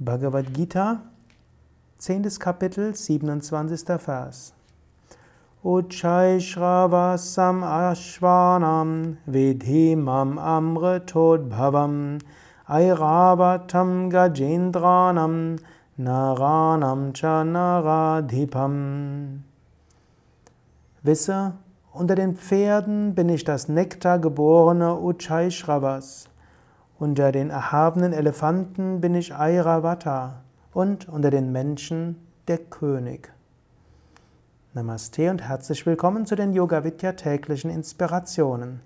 Bhagavad Gita, 10. Kapitel, 27. Vers. Uchchaishravasam ashvanam vidhimam amritodbhavam airavatam gajendranam naranam cha naradhipam. Wisse, unter den Pferden bin ich das nektargeborene Uchchaishravas. Unter den erhabenen Elefanten bin ich Airavata und unter den Menschen der König. Namaste und herzlich willkommen zu den Yoga Vidya täglichen Inspirationen.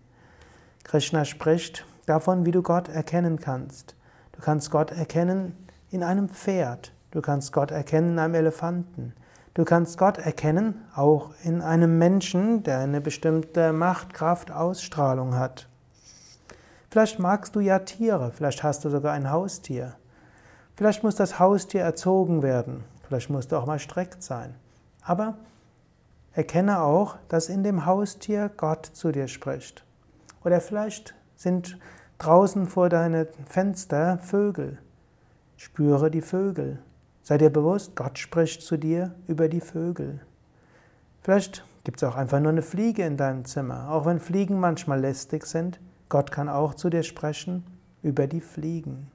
Krishna spricht davon, wie du Gott erkennen kannst. Du kannst Gott erkennen in einem Pferd, du kannst Gott erkennen in einem Elefanten, du kannst Gott erkennen auch in einem Menschen, der eine bestimmte Macht, Kraft, Ausstrahlung hat. Vielleicht magst du ja Tiere, vielleicht hast du sogar ein Haustier. Vielleicht muss das Haustier erzogen werden, vielleicht musst du auch mal streckt sein. Aber erkenne auch, dass in dem Haustier Gott zu dir spricht. Oder vielleicht sind draußen vor deinem Fenster Vögel. Spüre die Vögel. Sei dir bewusst, Gott spricht zu dir über die Vögel. Vielleicht gibt es auch einfach nur eine Fliege in deinem Zimmer, auch wenn Fliegen manchmal lästig sind. Gott kann auch zu dir sprechen über die Fliegen.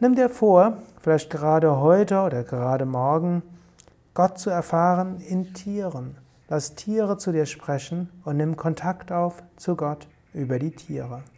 Nimm dir vor, vielleicht gerade heute oder gerade morgen, Gott zu erfahren in Tieren. Lass Tiere zu dir sprechen und nimm Kontakt auf zu Gott über die Tiere.